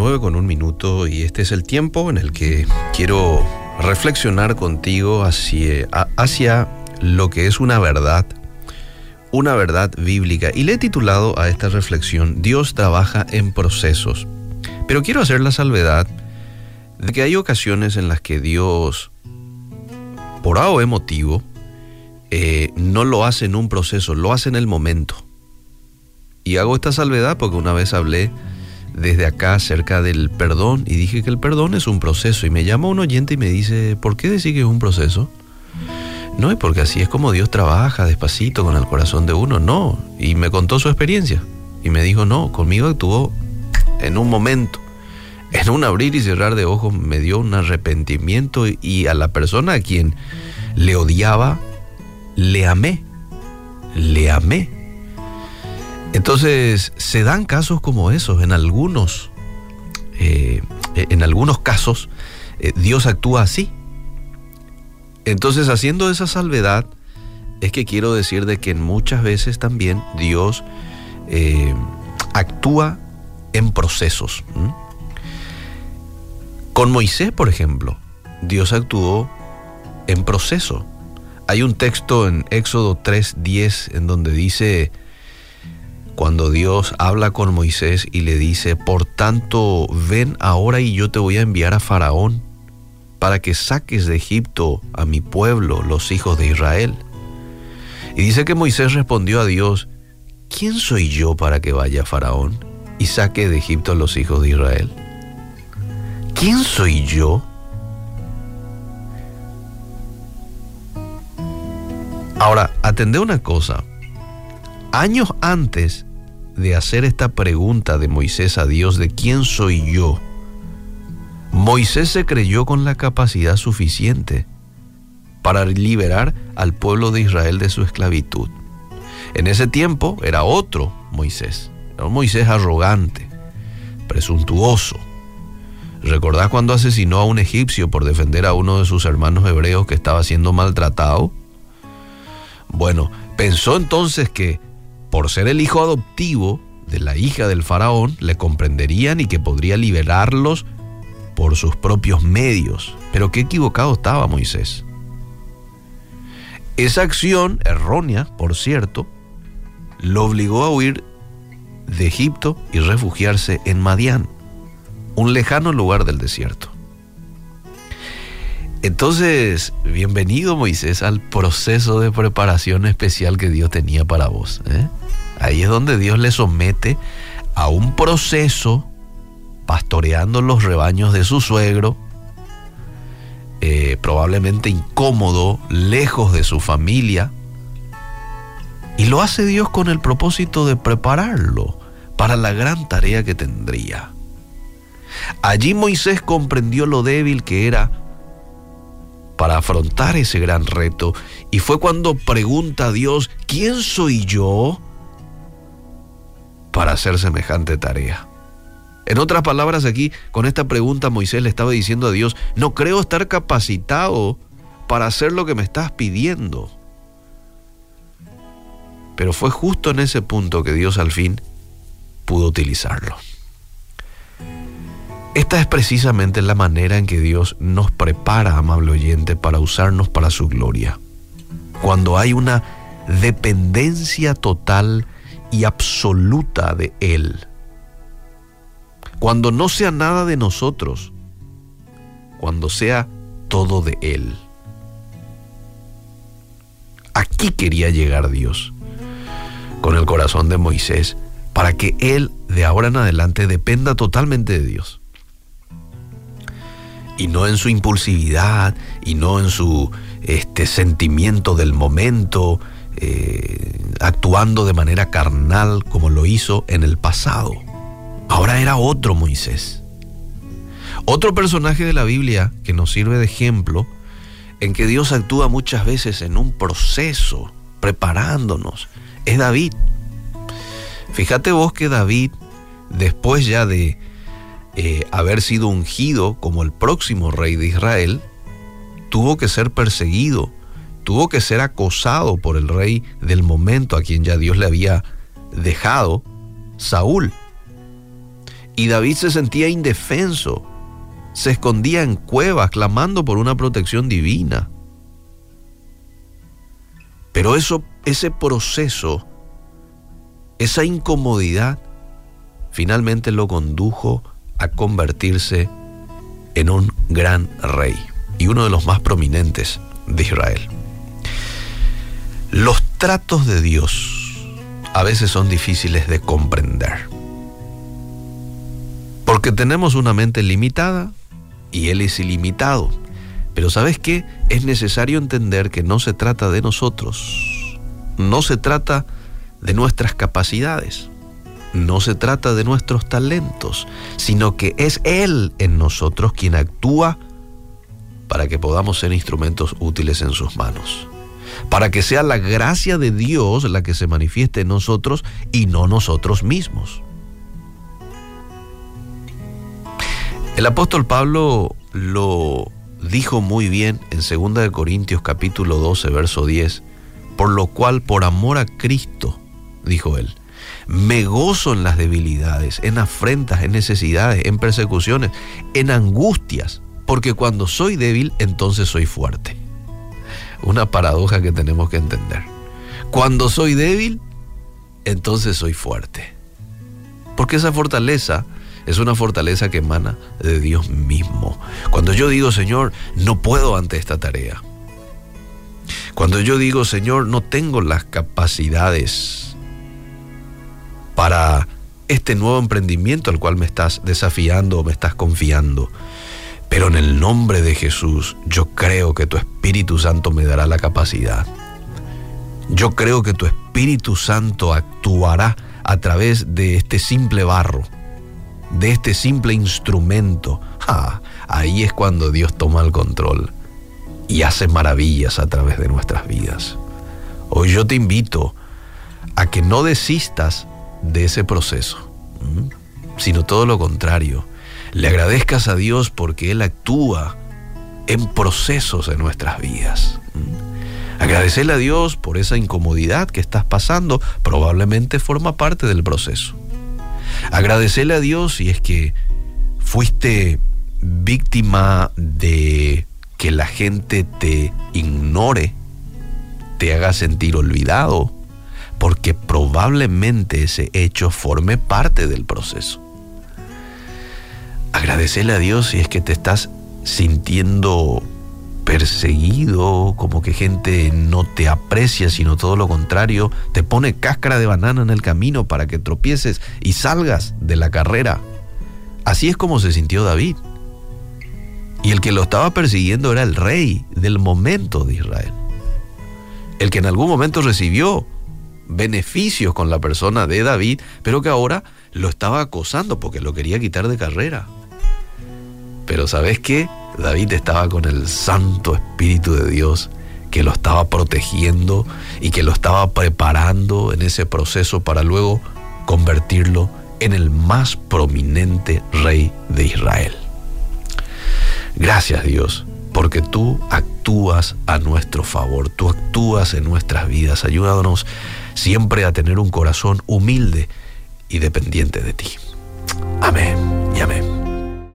9 con un minuto y este es el tiempo en el que quiero reflexionar contigo hacia, hacia lo que es una verdad, una verdad bíblica. Y le he titulado a esta reflexión, Dios trabaja en procesos. Pero quiero hacer la salvedad de que hay ocasiones en las que Dios, por algo emotivo, eh, no lo hace en un proceso, lo hace en el momento. Y hago esta salvedad porque una vez hablé desde acá acerca del perdón y dije que el perdón es un proceso. Y me llama un oyente y me dice, ¿por qué decir que es un proceso? No, es porque así es como Dios trabaja despacito con el corazón de uno. No. Y me contó su experiencia. Y me dijo, no, conmigo actuó en un momento. En un abrir y cerrar de ojos me dio un arrepentimiento y a la persona a quien le odiaba, le amé. Le amé entonces, se dan casos como esos, en algunos, eh, en algunos casos, eh, Dios actúa así. Entonces, haciendo esa salvedad, es que quiero decir de que muchas veces también Dios eh, actúa en procesos. Con Moisés, por ejemplo, Dios actuó en proceso. Hay un texto en Éxodo 3:10 en donde dice, cuando Dios habla con Moisés y le dice, por tanto, ven ahora y yo te voy a enviar a Faraón para que saques de Egipto a mi pueblo, los hijos de Israel. Y dice que Moisés respondió a Dios, ¿quién soy yo para que vaya Faraón y saque de Egipto a los hijos de Israel? ¿Quién soy yo? Ahora, atendé una cosa. Años antes de hacer esta pregunta de Moisés a Dios de quién soy yo, Moisés se creyó con la capacidad suficiente para liberar al pueblo de Israel de su esclavitud. En ese tiempo era otro Moisés, era un Moisés arrogante, presuntuoso. ¿Recordás cuando asesinó a un egipcio por defender a uno de sus hermanos hebreos que estaba siendo maltratado? Bueno, pensó entonces que por ser el hijo adoptivo de la hija del faraón, le comprenderían y que podría liberarlos por sus propios medios. Pero qué equivocado estaba Moisés. Esa acción, errónea, por cierto, lo obligó a huir de Egipto y refugiarse en Madián, un lejano lugar del desierto. Entonces, bienvenido Moisés al proceso de preparación especial que Dios tenía para vos. ¿eh? Ahí es donde Dios le somete a un proceso pastoreando los rebaños de su suegro, eh, probablemente incómodo, lejos de su familia, y lo hace Dios con el propósito de prepararlo para la gran tarea que tendría. Allí Moisés comprendió lo débil que era para afrontar ese gran reto. Y fue cuando pregunta a Dios, ¿quién soy yo para hacer semejante tarea? En otras palabras, aquí con esta pregunta Moisés le estaba diciendo a Dios, no creo estar capacitado para hacer lo que me estás pidiendo. Pero fue justo en ese punto que Dios al fin pudo utilizarlo. Esta es precisamente la manera en que Dios nos prepara, amable oyente, para usarnos para su gloria. Cuando hay una dependencia total y absoluta de Él. Cuando no sea nada de nosotros, cuando sea todo de Él. Aquí quería llegar Dios, con el corazón de Moisés, para que Él de ahora en adelante dependa totalmente de Dios y no en su impulsividad y no en su este, sentimiento del momento, eh, actuando de manera carnal como lo hizo en el pasado. Ahora era otro Moisés. Otro personaje de la Biblia que nos sirve de ejemplo en que Dios actúa muchas veces en un proceso, preparándonos, es David. Fíjate vos que David, después ya de eh, haber sido ungido como el próximo rey de Israel, tuvo que ser perseguido, tuvo que ser acosado por el rey del momento a quien ya Dios le había dejado, Saúl. Y David se sentía indefenso, se escondía en cuevas clamando por una protección divina. Pero eso, ese proceso, esa incomodidad, finalmente lo condujo a convertirse en un gran rey y uno de los más prominentes de Israel. Los tratos de Dios a veces son difíciles de comprender. Porque tenemos una mente limitada y Él es ilimitado. Pero ¿sabes qué? Es necesario entender que no se trata de nosotros. No se trata de nuestras capacidades. No se trata de nuestros talentos, sino que es Él en nosotros quien actúa para que podamos ser instrumentos útiles en sus manos. Para que sea la gracia de Dios la que se manifieste en nosotros y no nosotros mismos. El apóstol Pablo lo dijo muy bien en 2 Corintios capítulo 12, verso 10, por lo cual por amor a Cristo, dijo él, me gozo en las debilidades, en afrentas, en necesidades, en persecuciones, en angustias, porque cuando soy débil, entonces soy fuerte. Una paradoja que tenemos que entender. Cuando soy débil, entonces soy fuerte. Porque esa fortaleza es una fortaleza que emana de Dios mismo. Cuando yo digo, Señor, no puedo ante esta tarea. Cuando yo digo, Señor, no tengo las capacidades para este nuevo emprendimiento al cual me estás desafiando o me estás confiando. Pero en el nombre de Jesús, yo creo que tu Espíritu Santo me dará la capacidad. Yo creo que tu Espíritu Santo actuará a través de este simple barro de este simple instrumento, ahí es cuando Dios toma el control y hace maravillas a través de nuestras vidas. Hoy yo te invito a que no desistas de ese proceso, sino todo lo contrario. Le agradezcas a Dios porque Él actúa en procesos en nuestras vidas. Agradecerle a Dios por esa incomodidad que estás pasando, probablemente forma parte del proceso. Agradecerle a Dios si es que fuiste víctima de que la gente te ignore, te haga sentir olvidado, porque probablemente ese hecho forme parte del proceso. Agradecerle a Dios si es que te estás sintiendo perseguido, como que gente no te aprecia, sino todo lo contrario, te pone cáscara de banana en el camino para que tropieces y salgas de la carrera. Así es como se sintió David. Y el que lo estaba persiguiendo era el rey del momento de Israel. El que en algún momento recibió beneficios con la persona de David, pero que ahora lo estaba acosando porque lo quería quitar de carrera. Pero ¿sabes qué? David estaba con el Santo Espíritu de Dios que lo estaba protegiendo y que lo estaba preparando en ese proceso para luego convertirlo en el más prominente rey de Israel. Gracias Dios, porque tú actúas a nuestro favor, tú actúas en nuestras vidas, ayúdanos siempre a tener un corazón humilde y dependiente de ti. Amén y amén.